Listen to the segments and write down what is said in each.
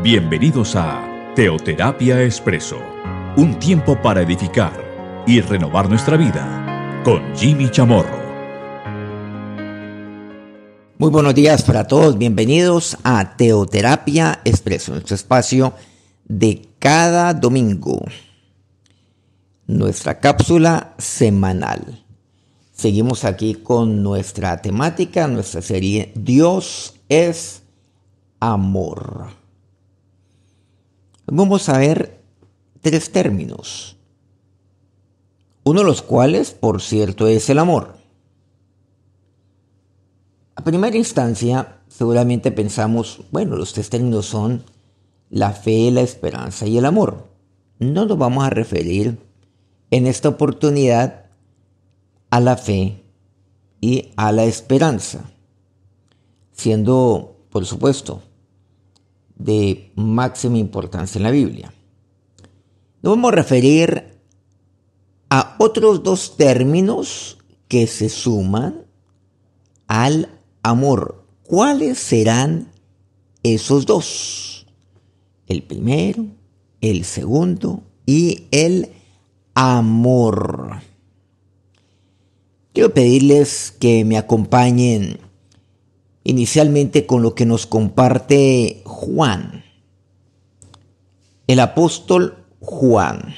Bienvenidos a Teoterapia Expreso, un tiempo para edificar y renovar nuestra vida con Jimmy Chamorro. Muy buenos días para todos, bienvenidos a Teoterapia Expreso, nuestro espacio de cada domingo, nuestra cápsula semanal. Seguimos aquí con nuestra temática, nuestra serie Dios es amor. Vamos a ver tres términos, uno de los cuales, por cierto, es el amor. A primera instancia, seguramente pensamos, bueno, los tres términos son la fe, la esperanza y el amor. No nos vamos a referir en esta oportunidad a la fe y a la esperanza, siendo, por supuesto, de máxima importancia en la Biblia. Nos vamos a referir a otros dos términos que se suman al amor. ¿Cuáles serán esos dos? El primero, el segundo y el amor. Quiero pedirles que me acompañen inicialmente con lo que nos comparte Juan, el apóstol Juan.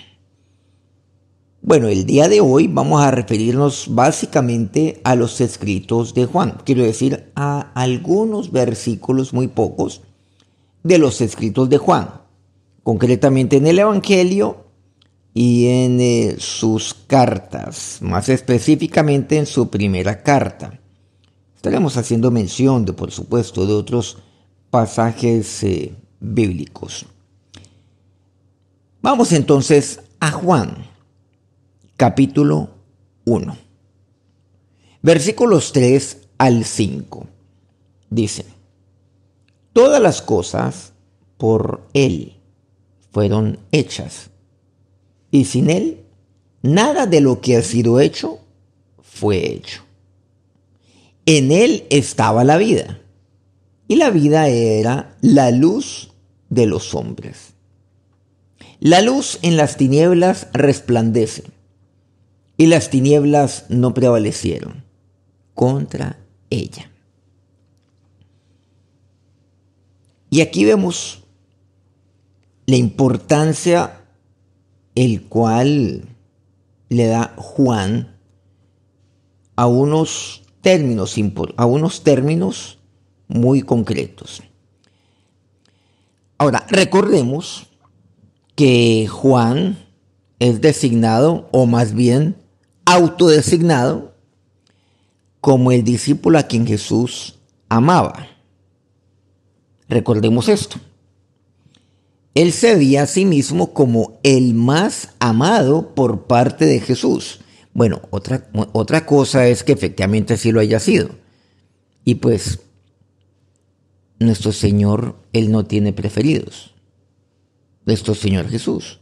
Bueno, el día de hoy vamos a referirnos básicamente a los escritos de Juan, quiero decir a algunos versículos, muy pocos, de los escritos de Juan, concretamente en el Evangelio y en eh, sus cartas, más específicamente en su primera carta. Estaremos haciendo mención, de, por supuesto, de otros pasajes eh, bíblicos. Vamos entonces a Juan, capítulo 1, versículos 3 al 5. Dice, todas las cosas por Él fueron hechas, y sin Él nada de lo que ha sido hecho fue hecho. En él estaba la vida. Y la vida era la luz de los hombres. La luz en las tinieblas resplandece. Y las tinieblas no prevalecieron contra ella. Y aquí vemos la importancia el cual le da Juan a unos términos, a unos términos muy concretos. Ahora, recordemos que Juan es designado, o más bien autodesignado, como el discípulo a quien Jesús amaba. Recordemos esto. Él se veía a sí mismo como el más amado por parte de Jesús. Bueno, otra, otra cosa es que efectivamente así lo haya sido. Y pues nuestro Señor, Él no tiene preferidos. Nuestro Señor Jesús,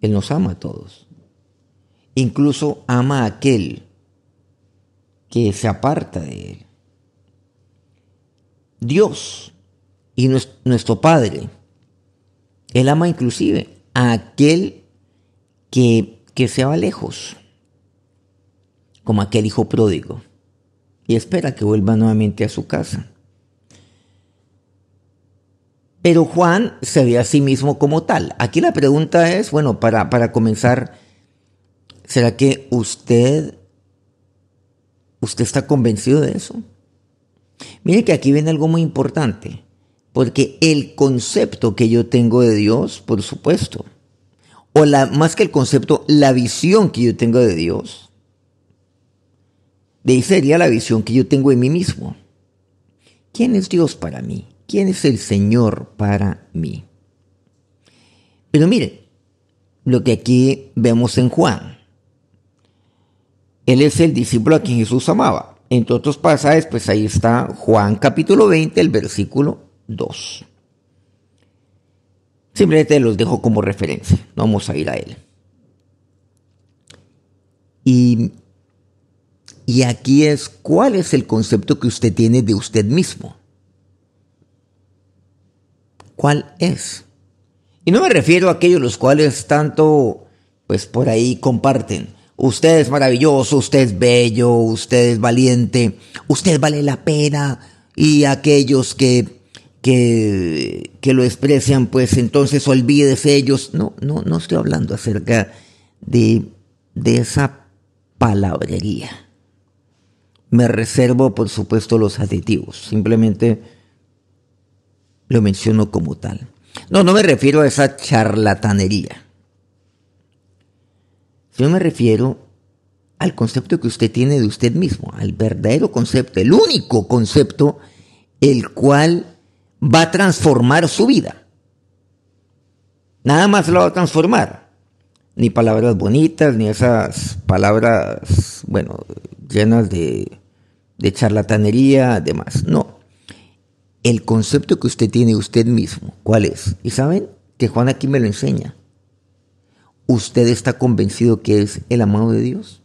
Él nos ama a todos. Incluso ama a aquel que se aparta de Él. Dios y nuestro Padre, Él ama inclusive a aquel que, que se va lejos como aquel hijo pródigo, y espera que vuelva nuevamente a su casa. Pero Juan se ve a sí mismo como tal. Aquí la pregunta es, bueno, para, para comenzar, ¿será que usted, usted está convencido de eso? Mire que aquí viene algo muy importante, porque el concepto que yo tengo de Dios, por supuesto, o la, más que el concepto, la visión que yo tengo de Dios, de ahí sería la visión que yo tengo de mí mismo. ¿Quién es Dios para mí? ¿Quién es el Señor para mí? Pero mire, lo que aquí vemos en Juan. Él es el discípulo a quien Jesús amaba. Entre otros pasajes, pues ahí está Juan capítulo 20, el versículo 2. Simplemente los dejo como referencia, no vamos a ir a él. Y y aquí es cuál es el concepto que usted tiene de usted mismo. ¿Cuál es? Y no me refiero a aquellos los cuales tanto, pues por ahí comparten. Usted es maravilloso, usted es bello, usted es valiente, usted vale la pena. Y aquellos que, que, que lo expresan, pues entonces olvídese ellos. No, no, no estoy hablando acerca de, de esa palabrería. Me reservo, por supuesto, los aditivos. Simplemente lo menciono como tal. No, no me refiero a esa charlatanería. Yo me refiero al concepto que usted tiene de usted mismo, al verdadero concepto, el único concepto el cual va a transformar su vida. Nada más lo va a transformar. Ni palabras bonitas, ni esas palabras, bueno, llenas de, de charlatanería, demás. No el concepto que usted tiene usted mismo, ¿cuál es? Y saben que Juan aquí me lo enseña. ¿Usted está convencido que es el amado de Dios?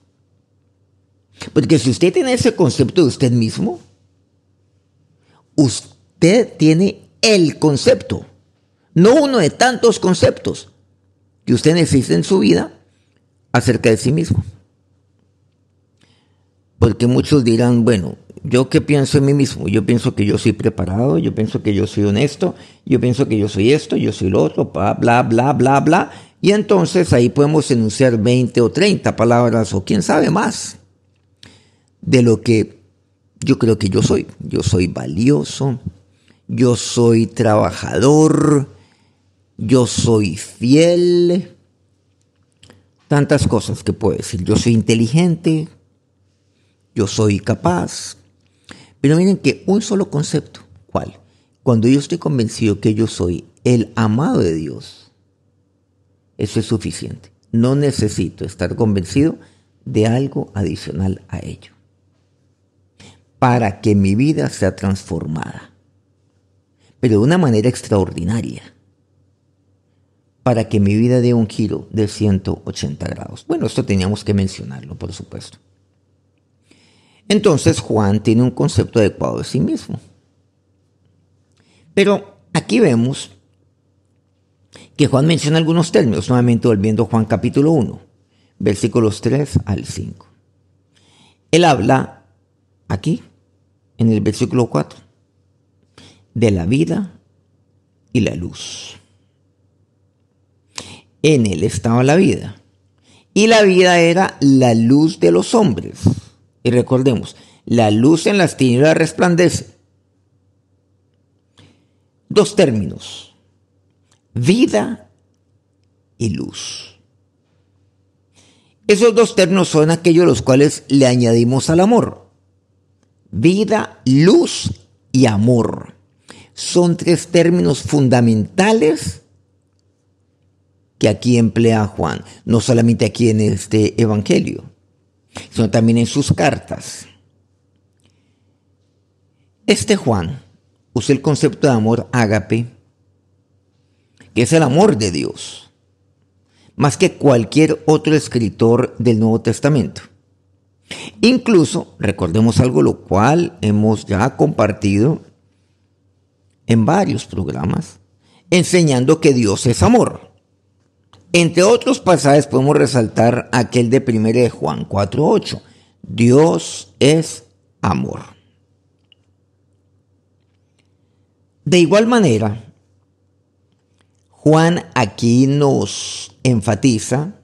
Porque si usted tiene ese concepto de usted mismo, usted tiene el concepto, no uno de tantos conceptos que usted necesita en su vida acerca de sí mismo. Porque muchos dirán, bueno, yo qué pienso en mí mismo, yo pienso que yo soy preparado, yo pienso que yo soy honesto, yo pienso que yo soy esto, yo soy lo otro, bla, bla, bla, bla, bla. Y entonces ahí podemos enunciar 20 o 30 palabras o quién sabe más de lo que yo creo que yo soy. Yo soy valioso, yo soy trabajador, yo soy fiel, tantas cosas que puedo decir. Yo soy inteligente, yo soy capaz, pero miren que un solo concepto, ¿cuál? Cuando yo estoy convencido que yo soy el amado de Dios, eso es suficiente. No necesito estar convencido de algo adicional a ello. Para que mi vida sea transformada. Pero de una manera extraordinaria. Para que mi vida dé un giro de 180 grados. Bueno, esto teníamos que mencionarlo, por supuesto. Entonces Juan tiene un concepto adecuado de sí mismo. Pero aquí vemos que Juan menciona algunos términos, nuevamente volviendo a Juan capítulo 1, versículos 3 al 5. Él habla aquí, en el versículo 4, de la vida y la luz. En él estaba la vida. Y la vida era la luz de los hombres. Y recordemos, la luz en las tinieblas resplandece. Dos términos, vida y luz. Esos dos términos son aquellos los cuales le añadimos al amor. Vida, luz y amor. Son tres términos fundamentales que aquí emplea Juan, no solamente aquí en este Evangelio sino también en sus cartas. Este Juan usa el concepto de amor ágape, que es el amor de Dios, más que cualquier otro escritor del Nuevo Testamento. Incluso, recordemos algo lo cual hemos ya compartido en varios programas, enseñando que Dios es amor. Entre otros pasajes podemos resaltar aquel de 1 de Juan 4.8. Dios es amor. De igual manera, Juan aquí nos enfatiza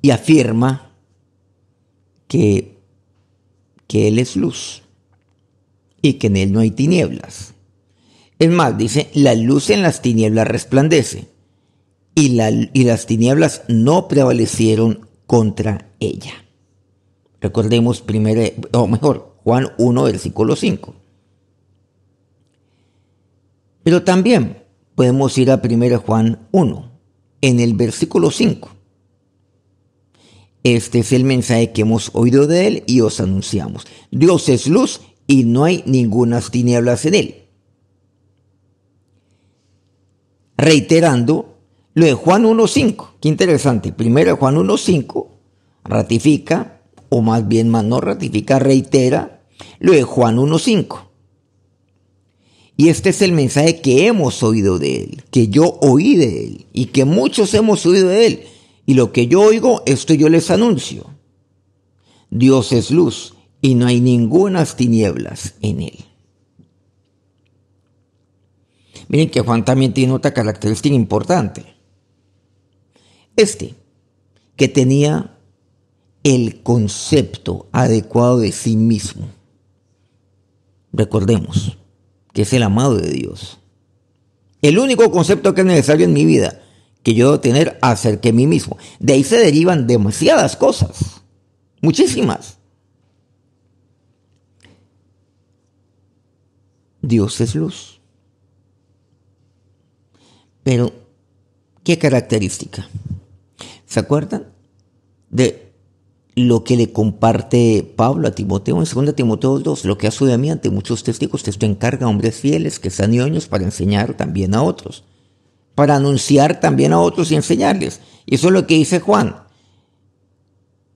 y afirma que, que Él es luz y que en Él no hay tinieblas. Es más, dice, la luz en las tinieblas resplandece y, las tinieblas no prevalecieron contra ella. Recordemos primero, o mejor, Juan 1, versículo 5. Pero también podemos ir a 1 Juan 1, en el versículo 5. Este es el mensaje que hemos oído de él y os anunciamos. Dios es luz y no hay ninguna tinieblas en él. Reiterando lo de Juan 1.5, qué interesante. Primero Juan 1.5 ratifica, o más bien más no ratifica, reitera lo de Juan 1.5. Y este es el mensaje que hemos oído de Él, que yo oí de Él y que muchos hemos oído de Él. Y lo que yo oigo, esto yo les anuncio. Dios es luz y no hay ningunas tinieblas en Él. Miren que Juan también tiene otra característica importante. Este, que tenía el concepto adecuado de sí mismo. Recordemos que es el amado de Dios. El único concepto que es necesario en mi vida que yo debo tener acerca de mí mismo. De ahí se derivan demasiadas cosas, muchísimas. Dios es luz. Pero, ¿qué característica? ¿Se acuerdan de lo que le comparte Pablo a Timoteo en 2 Timoteo 2? Lo que ha sucedido a mí ante muchos testigos, esto encarga a hombres fieles que sean ñoños para enseñar también a otros, para anunciar también a otros y enseñarles. Y eso es lo que dice Juan.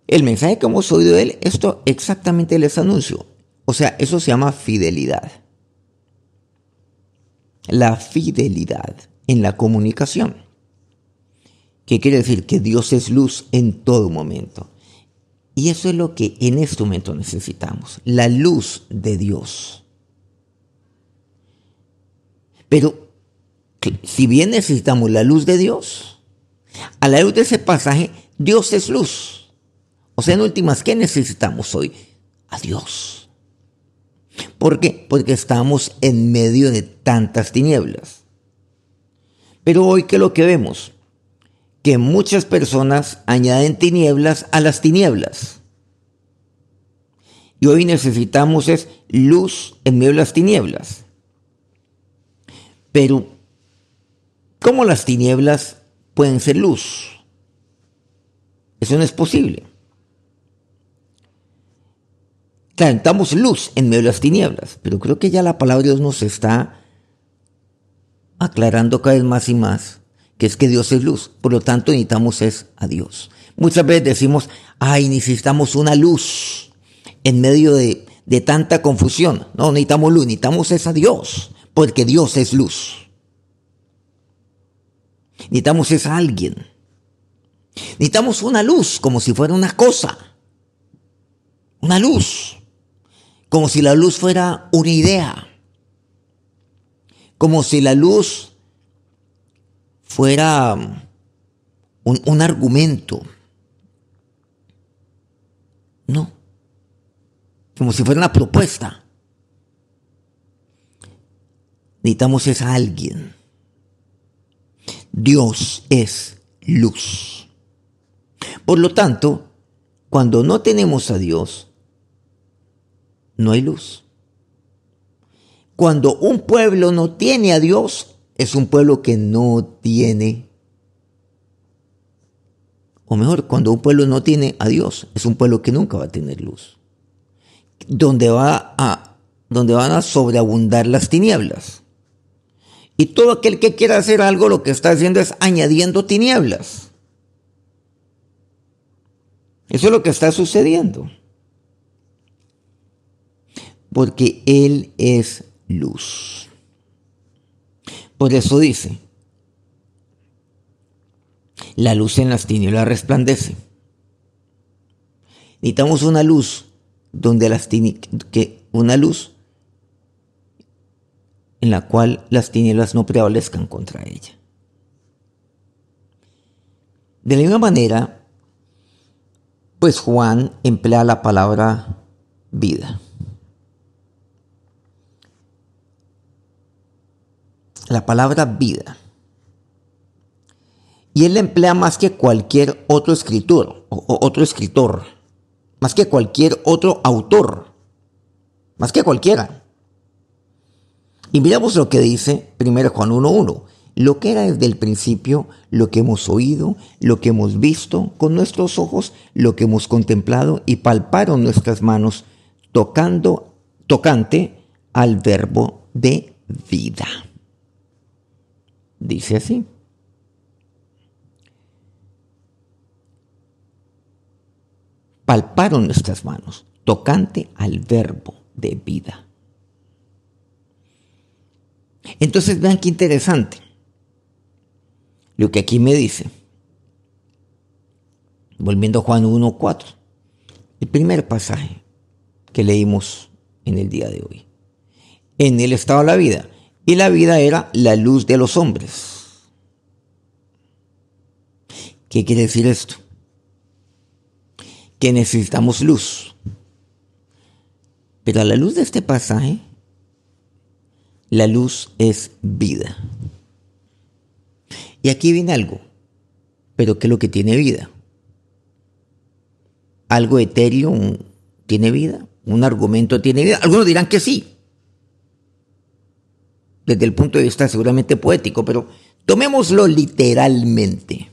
El mensaje que hemos oído de él, esto exactamente les anuncio. O sea, eso se llama fidelidad. La fidelidad en la comunicación. ¿Qué quiere decir? Que Dios es luz en todo momento. Y eso es lo que en este momento necesitamos, la luz de Dios. Pero si bien necesitamos la luz de Dios, a la luz de ese pasaje, Dios es luz. O sea, en últimas, ¿qué necesitamos hoy? A Dios. ¿Por qué? Porque estamos en medio de tantas tinieblas. Pero hoy, ¿qué es lo que vemos? Que muchas personas añaden tinieblas a las tinieblas. Y hoy necesitamos es luz en medio de las tinieblas. Pero, ¿cómo las tinieblas pueden ser luz? Eso no es posible. Claro, luz en medio de las tinieblas, pero creo que ya la palabra de Dios nos está aclarando cada vez más y más que es que Dios es luz. Por lo tanto, necesitamos es a Dios. Muchas veces decimos, ay, necesitamos una luz en medio de, de tanta confusión. No, necesitamos luz, necesitamos es a Dios, porque Dios es luz. Necesitamos es a alguien. Necesitamos una luz como si fuera una cosa. Una luz. Como si la luz fuera una idea como si la luz fuera un, un argumento. No, como si fuera una propuesta. Necesitamos es a alguien. Dios es luz. Por lo tanto, cuando no tenemos a Dios, no hay luz. Cuando un pueblo no tiene a Dios, es un pueblo que no tiene, o mejor, cuando un pueblo no tiene a Dios, es un pueblo que nunca va a tener luz. Donde, va a, donde van a sobreabundar las tinieblas. Y todo aquel que quiera hacer algo, lo que está haciendo es añadiendo tinieblas. Eso es lo que está sucediendo. Porque Él es luz. Por eso dice, la luz en las tinieblas resplandece. Necesitamos una luz donde las que una luz en la cual las tinieblas no prevalezcan contra ella. De la misma manera, pues Juan emplea la palabra vida. La palabra vida. Y él la emplea más que cualquier otro escritor, o, otro escritor, más que cualquier otro autor, más que cualquiera. Y miramos lo que dice 1 Juan 1.1, lo que era desde el principio, lo que hemos oído, lo que hemos visto con nuestros ojos, lo que hemos contemplado y palparon nuestras manos tocando, tocante al verbo de vida. Dice así. Palparon nuestras manos, tocante al verbo de vida. Entonces vean qué interesante lo que aquí me dice. Volviendo a Juan 1.4, el primer pasaje que leímos en el día de hoy. En él estaba la vida, y la vida era la luz de los hombres. ¿Qué quiere decir esto? Que necesitamos luz. Pero a la luz de este pasaje, la luz es vida. Y aquí viene algo. Pero ¿qué es lo que tiene vida? ¿Algo etéreo tiene vida? ¿Un argumento tiene vida? Algunos dirán que sí. Desde el punto de vista seguramente poético, pero tomémoslo literalmente.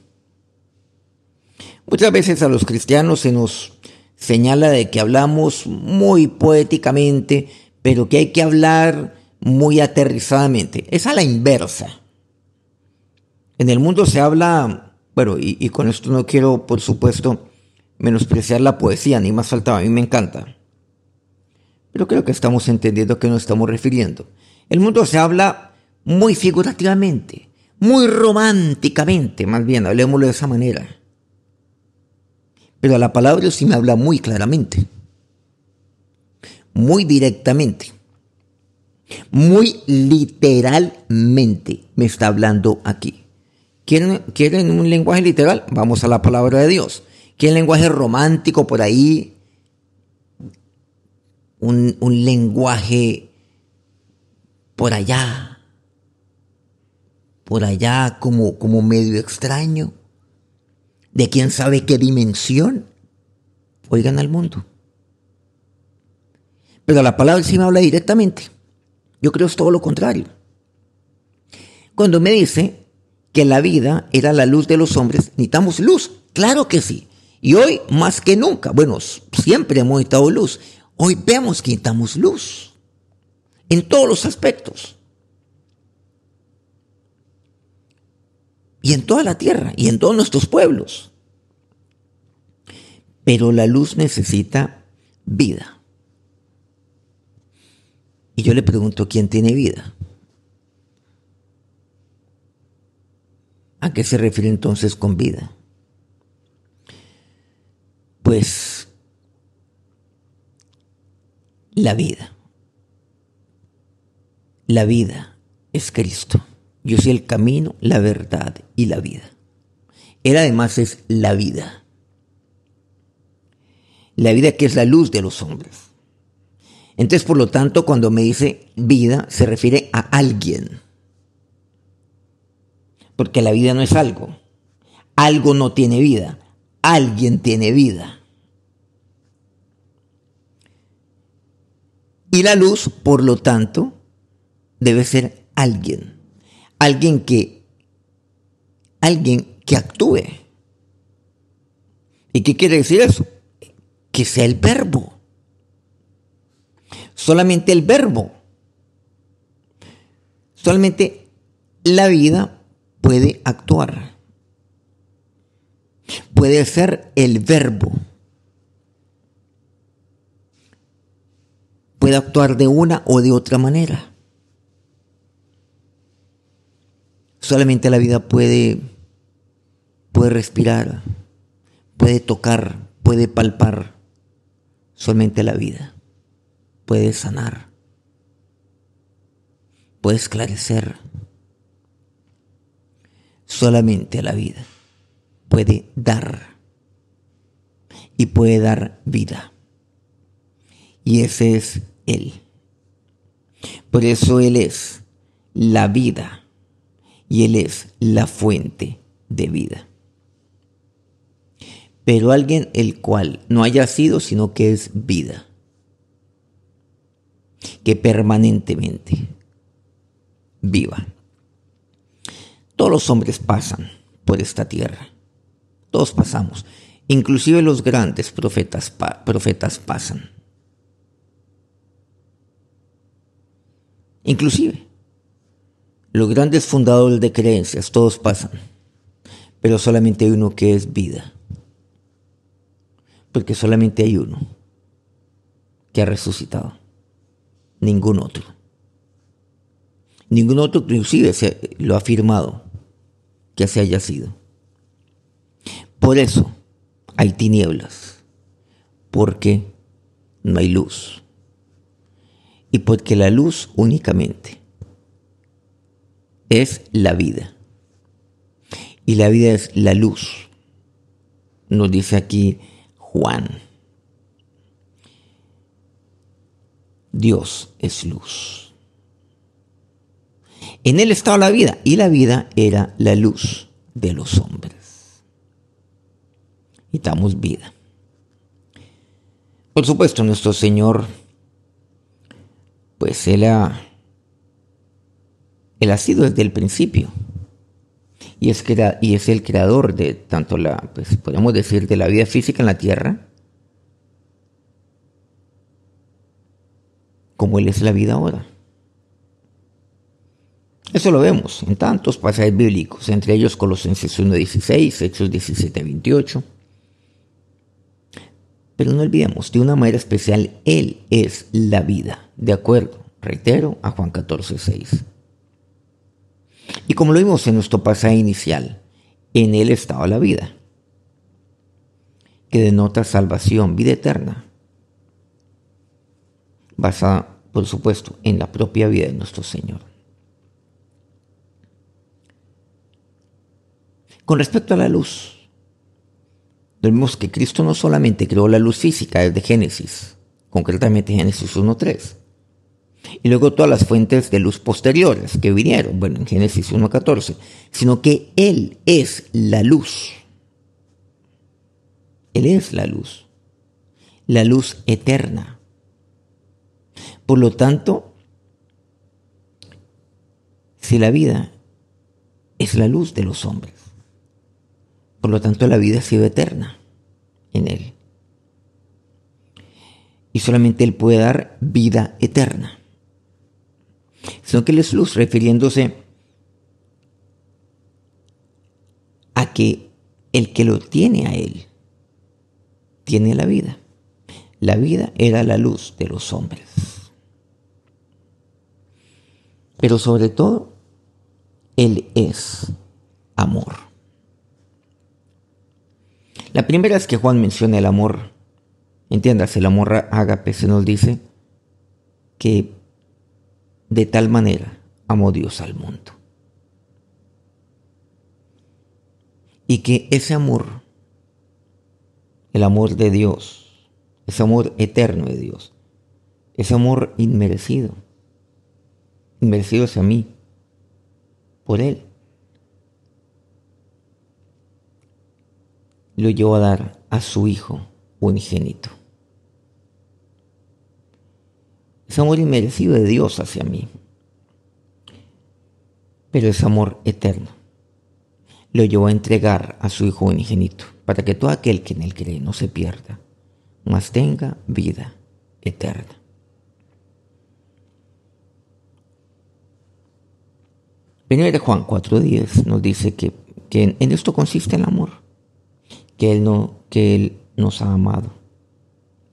Muchas veces a los cristianos se nos señala de que hablamos muy poéticamente, pero que hay que hablar muy aterrizadamente. Es a la inversa. En el mundo se habla, bueno, y, con esto no quiero, por supuesto, menospreciar la poesía, ni más faltaba, a mí me encanta. Pero creo que estamos entendiendo a qué nos estamos refiriendo. El mundo se habla muy figurativamente, muy románticamente, más bien, hablemoslo de esa manera. Pero la palabra sí me habla muy claramente, muy directamente, muy literalmente me está hablando aquí. ¿Quieren, un lenguaje literal? Vamos a la palabra de Dios. ¿Quieren lenguaje romántico por ahí? Un, un lenguaje por allá, por allá como, como medio extraño, de quién sabe qué dimensión. Oigan al mundo. Pero la palabra sí me habla directamente. Yo creo es todo lo contrario. Cuando me dice, que la vida era la luz de los hombres, necesitamos luz. Claro que sí. Y hoy más que nunca, bueno, siempre hemos necesitado luz. Hoy vemos que necesitamos luz. En todos los aspectos. Y en toda la tierra y en todos nuestros pueblos. Pero la luz necesita vida. Y yo le pregunto, ¿quién tiene vida? ¿A qué se refiere entonces con vida? Pues la vida. La vida es Cristo. Yo soy el camino, la verdad y la vida. Él además es la vida. La vida que es la luz de los hombres. Entonces, por lo tanto, cuando me dice vida, se refiere a alguien porque la vida no es algo. Algo no tiene vida. Alguien tiene vida. Y la luz, por lo tanto, debe ser alguien. Alguien que alguien que actúe. ¿Y qué quiere decir eso? Que sea el verbo. Solamente el verbo. Solamente la vida puede actuar. Puede ser el verbo. Puede actuar de una o de otra manera. Solamente la vida puede, puede respirar, puede tocar, puede palpar. Solamente la vida puede sanar, puede esclarecer solamente la vida puede dar y puede dar vida. Y ese es Él. Por eso Él es la vida y Él es la fuente de vida. Pero alguien el cual no haya sido, sino que es vida, que permanentemente viva. Todos los hombres pasan por esta tierra. Todos pasamos. Inclusive los grandes profetas, profetas pasan. Inclusive los grandes fundadores de creencias, todos pasan. Pero solamente hay uno que es vida. Porque solamente hay uno que ha resucitado. Ningún otro. Ningún otro inclusive se lo ha afirmado que así haya sido. Por eso hay tinieblas, porque no hay luz. Y porque la luz únicamente es la vida. Y la vida es la luz. Nos dice aquí Juan. Dios es luz. En él estaba la vida y la vida era la luz de los hombres. Y damos vida. Por supuesto, nuestro Señor, pues Él ha, él ha sido desde el principio. Y es, el creador de tanto la, pues podemos decir, de la vida física en la tierra, como Él es la vida ahora. Eso lo vemos en tantos pasajes bíblicos, entre ellos Colosenses 1.16, Hechos 17.28. Pero no olvidemos, de una manera especial, Él es la vida, de acuerdo, reitero, a Juan 14.6. Y como lo vimos en nuestro pasaje inicial, en Él estaba la vida, que denota salvación, vida eterna, basada, por supuesto, en la propia vida de nuestro Señor. Con respecto a la luz, vemos que Cristo no solamente creó la luz física desde Génesis, concretamente Génesis 1.3, y luego todas las fuentes de luz posteriores que vinieron, bueno, en Génesis 1.14, sino que Él es la luz. Él es la luz, la luz eterna. Por lo tanto, si la vida es la luz de los hombres, por lo tanto la vida ha sido eterna en Él. Y solamente Él puede dar vida eterna. Sino que Él es luz, refiriéndose a que el que lo tiene a Él tiene la vida. La vida era la luz de los hombres. Pero sobre todo, Él es amor. La primera es que Juan menciona el amor. Entiendas, el amor ágape se nos dice que de tal manera amó Dios al mundo. Y que ese amor, el amor de Dios, ese amor eterno de Dios, ese amor inmerecido, inmerecido hacia mí, por Él, lo llevó a dar a su Hijo unigénito. Es amor inmerecido de Dios hacia mí, pero es amor eterno. Lo llevó a entregar a su Hijo unigénito, para que todo aquel que en él cree no se pierda, mas tenga vida eterna. Primero Juan 4.10 nos dice que, que en esto consiste el amor que Él, no, que Él nos ha amado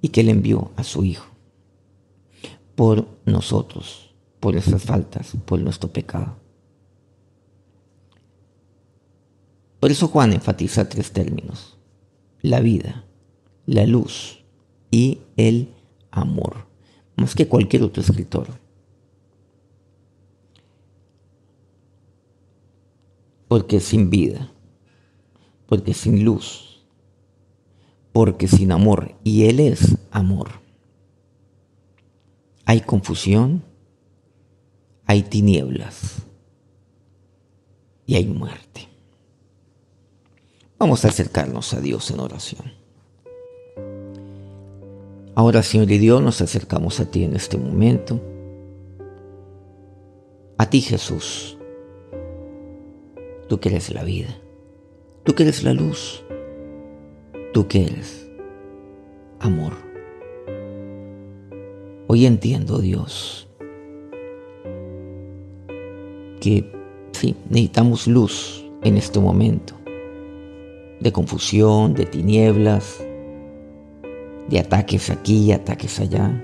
y que Él envió a su Hijo por nosotros, por esas faltas, por nuestro pecado. Por eso Juan enfatiza tres términos, la vida, la luz y el amor, más que cualquier otro escritor. Porque sin vida, porque sin luz, porque sin amor, y Él es amor, hay confusión, hay tinieblas y hay muerte. Vamos a acercarnos a Dios en oración. Ahora, Señor y Dios, nos acercamos a ti en este momento. A ti, Jesús. Tú que eres la vida. Tú que eres la luz. ¿Tú qué eres? Amor. Hoy entiendo, Dios, que sí, necesitamos luz en este momento, de confusión, de tinieblas, de ataques aquí ataques allá.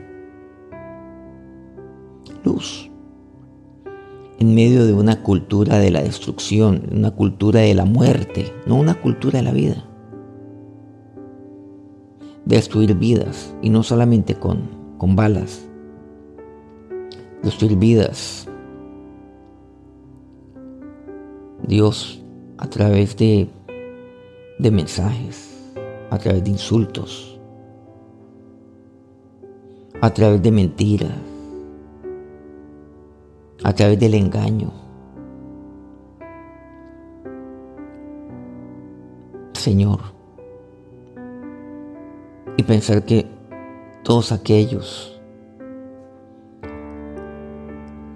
Luz. en medio de una cultura de la destrucción, una cultura de la muerte, no una cultura de la vida. Destruir vidas, y no solamente con, con balas. Destruir vidas. Dios, a través de, de mensajes, a través de insultos, a través de mentiras, a través del engaño. Señor, y pensar que todos aquellos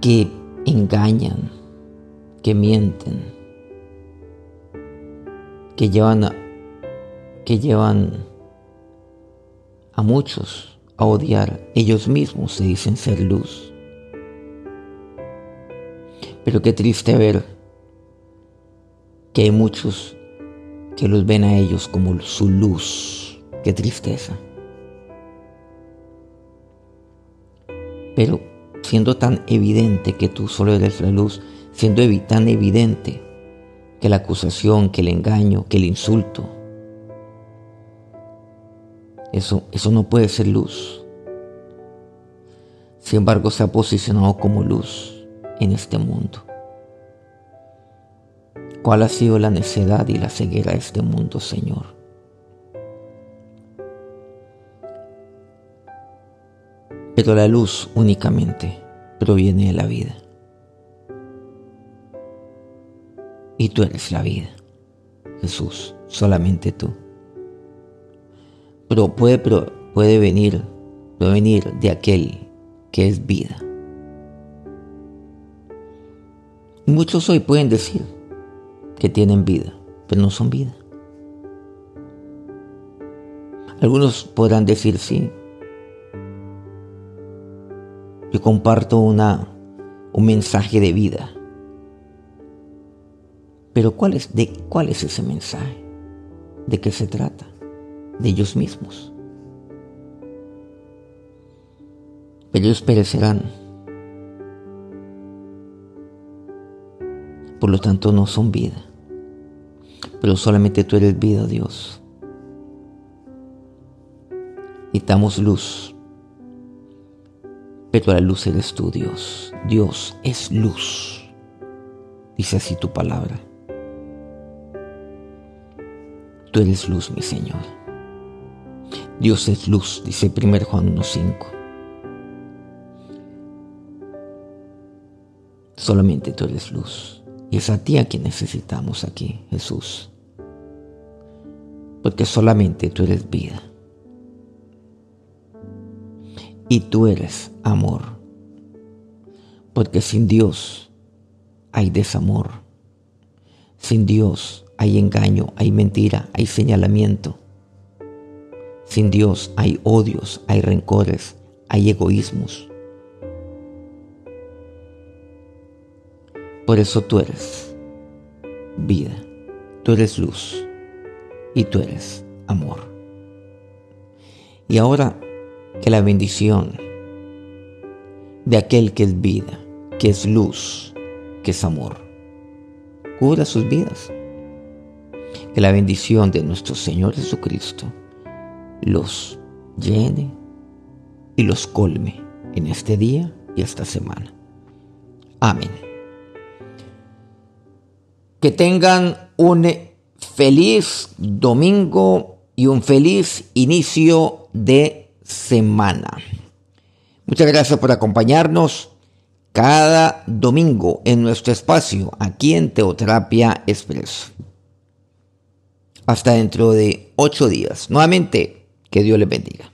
que engañan, que mienten, que llevan a, que llevan a muchos a odiar, ellos mismos se dicen ser luz. Pero qué triste ver que hay muchos que los ven a ellos como su luz. Qué tristeza. Pero siendo tan evidente que tú solo eres la luz, siendo tan evidente que la acusación, que el engaño, que el insulto, eso, eso no puede ser luz. Sin embargo, se ha posicionado como luz en este mundo. ¿Cuál ha sido la necedad y la ceguera de este mundo, Señor? Pero la luz únicamente proviene de la vida. Y tú eres la vida, Jesús, solamente tú. Pero puede, puede venir, puede venir de aquel que es vida. Muchos hoy pueden decir que tienen vida, pero no son vida. Algunos podrán decir sí. Comparto una, un mensaje de vida. Pero ¿cuál es, de, ¿cuál es ese mensaje? ¿De qué se trata? De ellos mismos. Pero ellos perecerán Por lo tanto no son vida. Pero solamente tú eres vida, Dios. Necesitamos luz. Pero la luz eres tú, Dios. Dios es luz. Dice así tu palabra. Tú eres luz, mi Señor. Dios es luz, dice 1 Juan 1.5. Solamente tú eres luz. Y es a ti a quien necesitamos aquí, Jesús. Porque solamente tú eres vida. Y tú eres amor. Porque sin Dios hay desamor. Sin Dios hay engaño, hay mentira, hay señalamiento. Sin Dios hay odios, hay rencores, hay egoísmos. Por eso tú eres vida, tú eres luz y tú eres amor. Y ahora que la bendición de aquel que es vida, que es luz, que es amor, cubra sus vidas. Que la bendición de nuestro Señor Jesucristo los llene y los colme en este día y esta semana. Amén. Que tengan un feliz domingo y un feliz inicio de semana. Muchas gracias por acompañarnos cada domingo en nuestro espacio aquí en Teoterapia Express. Hasta dentro de ocho días. Nuevamente, que Dios les bendiga.